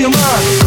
blow your mind.